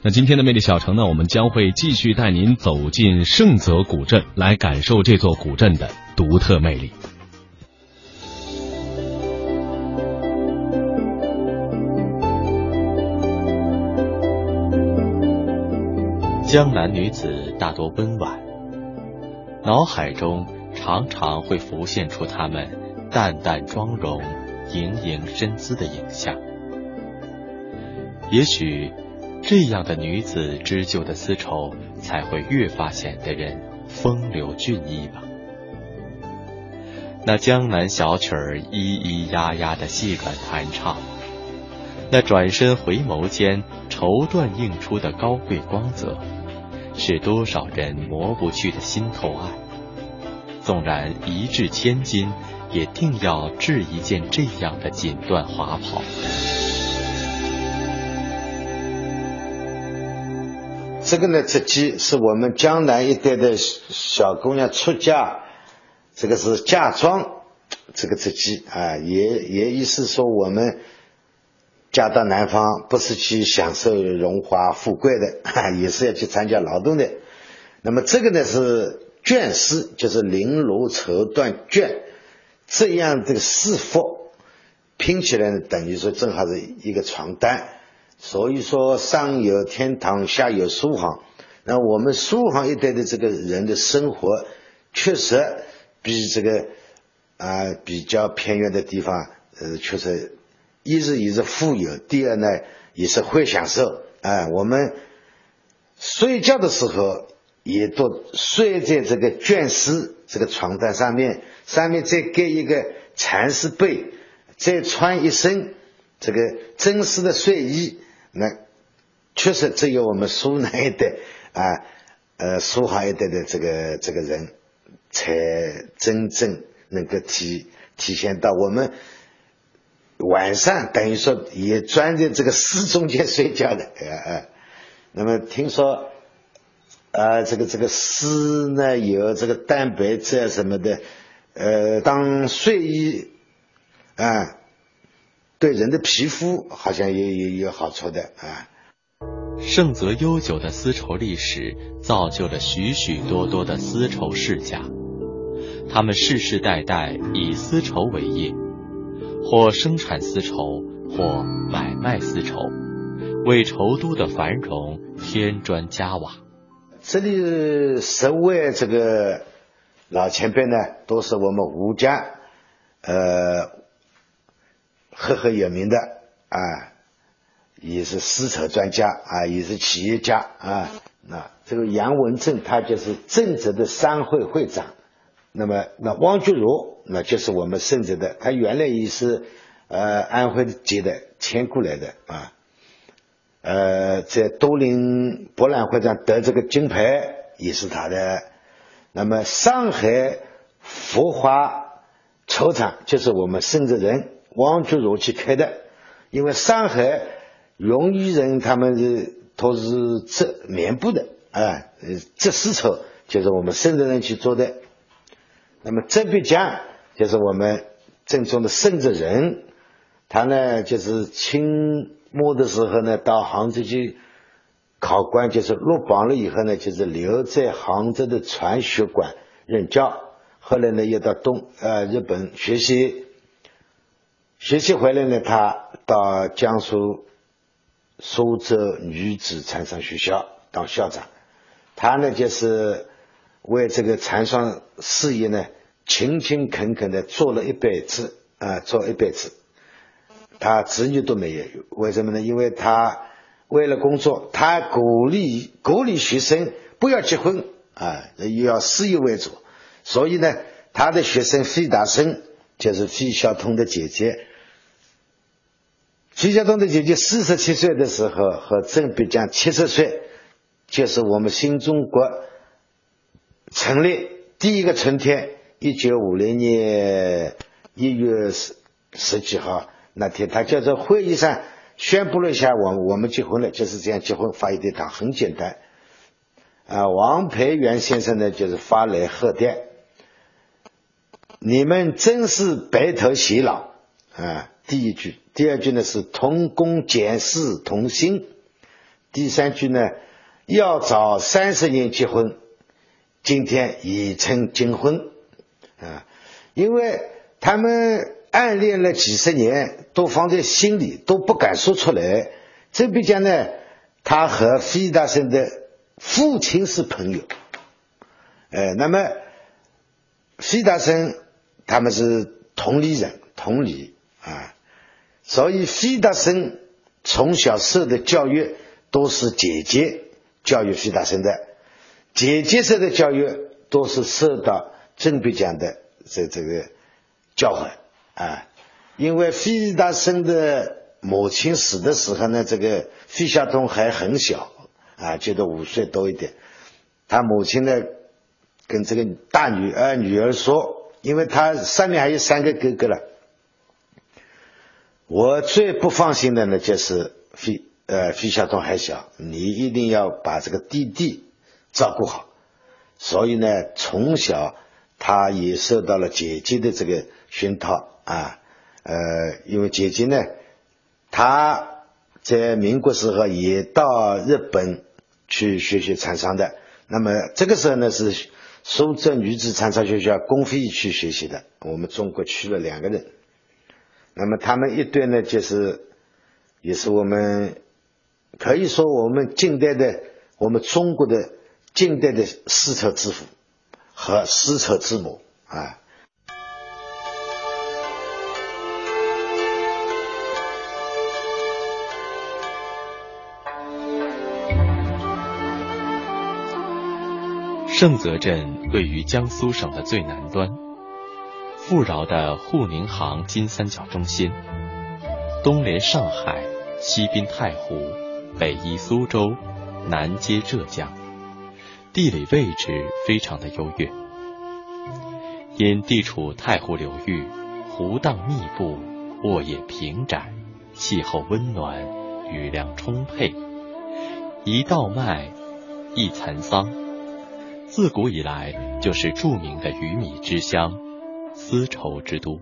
那今天的魅力小城呢，我们将会继续带您走进盛泽古镇，来感受这座古镇的独特魅力。江南女子大多温婉，脑海中常常会浮现出她们淡淡妆容、盈盈身姿的影像。也许。这样的女子织就的丝绸，才会越发显得人风流俊逸吧。那江南小曲儿咿咿呀呀的细软弹唱，那转身回眸间绸缎映出的高贵光泽，是多少人磨不去的心头爱。纵然一掷千金，也定要制一件这样的锦缎华袍。这个呢，织机是我们江南一带的小姑娘出嫁，这个是嫁妆，这个织机啊，也也意思说我们嫁到南方不是去享受荣华富贵的，也是要去参加劳动的。那么这个呢是绢丝，就是绫罗绸缎绢这样的四幅拼起来呢，等于说正好是一个床单。所以说，上有天堂，下有苏杭。那我们苏杭一带的这个人的生活，确实比这个啊比较偏远的地方，呃，确实一是也是富有，第二呢也是会享受。啊，我们睡觉的时候也都睡在这个绢丝这个床单上面，上面再盖一个蚕丝被，再穿一身这个真丝的睡衣。那确实只有我们苏南一带啊，呃，苏杭一带的这个这个人，才真正能够体体现到我们晚上等于说也钻在这个丝中间睡觉的，呃呃。那么听说啊，这个这个丝呢有这个蛋白质啊什么的，呃，当睡衣啊。对人的皮肤好像也也有好处的啊。盛泽悠久的丝绸历史，造就了许许多多的丝绸世家，他们世世代代以丝绸为业，或生产丝绸，或买卖丝绸，为绸都的繁荣添砖加瓦。这里十位这个老前辈呢，都是我们吴家，呃。赫赫有名的啊，也是丝绸专家啊，也是企业家啊。那这个杨文正，他就是正直的商会会长。那么，那汪菊如，那就是我们盛泽的，他原来也是呃安徽籍的，迁过来的啊。呃，在都灵博览会上得这个金牌也是他的。那么，上海福华绸厂就是我们盛泽人。王菊如去开的，因为上海荣义人他们是都是织棉布的啊，织丝绸就是我们深圳人去做的。那么这笔江就是我们正宗的深圳人，他呢就是清末的时候呢到杭州去考官，就是落榜了以后呢，就是留在杭州的传学馆任教，后来呢又到东呃日本学习。学习回来呢，他到江苏苏州女子蚕桑学校当校长。他呢，就是为这个蚕桑事业呢，勤勤恳恳的做了一辈子啊，做一辈子。他子女都没有，为什么呢？因为他为了工作，他鼓励鼓励学生不要结婚啊，又要事业为主。所以呢，他的学生费大生就是费孝通的姐姐。费孝通的姐姐四十七岁的时候，和郑必江七十岁，就是我们新中国成立第一个春天，一九五零年一月十十几号那天，他就在会议上宣布了一下，我我们结婚了，就是这样结婚发一堆糖，很简单。啊，王培元先生呢，就是发来贺电，你们真是白头偕老啊。第一句，第二句呢是同工俭事同心。第三句呢，要早三十年结婚，今天已成金婚啊，因为他们暗恋了几十年，都放在心里，都不敢说出来。这边讲呢，他和费大生的父亲是朋友，呃，那么费大生他们是同里人，同里啊，所以费达生从小受的教育都是姐姐教育费达生的，姐姐受的教育都是受到郑必讲的这这个教诲啊，因为费达生的。母亲死的时候呢，这个费孝通还很小啊，觉得五岁多一点。他母亲呢，跟这个大女儿女儿说，因为他上面还有三个哥哥了。我最不放心的呢，就是费呃费孝通还小，你一定要把这个弟弟照顾好。所以呢，从小他也受到了姐姐的这个熏陶啊，呃，因为姐姐呢。他在民国时候也到日本去学习禅商的。那么这个时候呢，是苏州女子长沙学校公费去学习的。我们中国去了两个人。那么他们一对呢，就是也是我们可以说我们近代的我们中国的近代的丝绸之父和丝绸之母啊。盛泽镇位于江苏省的最南端，富饶的沪宁杭金三角中心，东连上海，西滨太湖，北依苏州，南接浙江，地理位置非常的优越。因地处太湖流域，湖荡密布，沃野平展，气候温暖，雨量充沛，一稻麦，一蚕桑。自古以来就是著名的鱼米之乡、丝绸之都，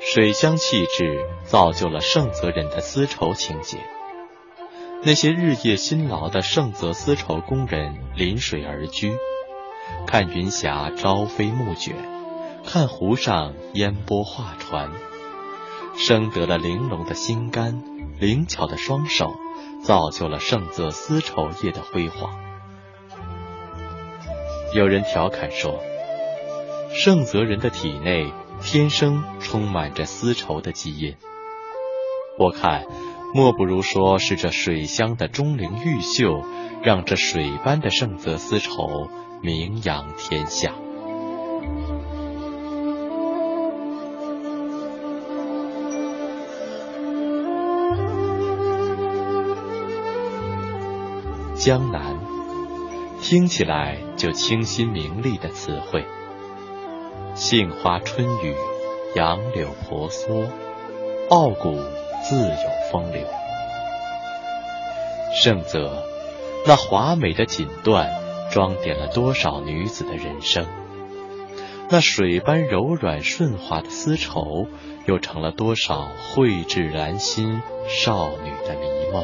水乡气质造就了盛泽人的丝绸情结。那些日夜辛劳的盛泽丝绸工人临水而居，看云霞朝飞暮卷，看湖上烟波画船，生得了玲珑的心肝、灵巧的双手，造就了盛泽丝绸业的辉煌。有人调侃说，盛泽人的体内天生充满着丝绸的基因。我看，莫不如说是这水乡的钟灵毓秀，让这水般的盛泽丝绸名扬天下。江南。听起来就清新明丽的词汇，杏花春雨，杨柳婆娑，傲骨自有风流。盛泽，那华美的锦缎，装点了多少女子的人生？那水般柔软顺滑的丝绸，又成了多少蕙质兰心少女的迷梦？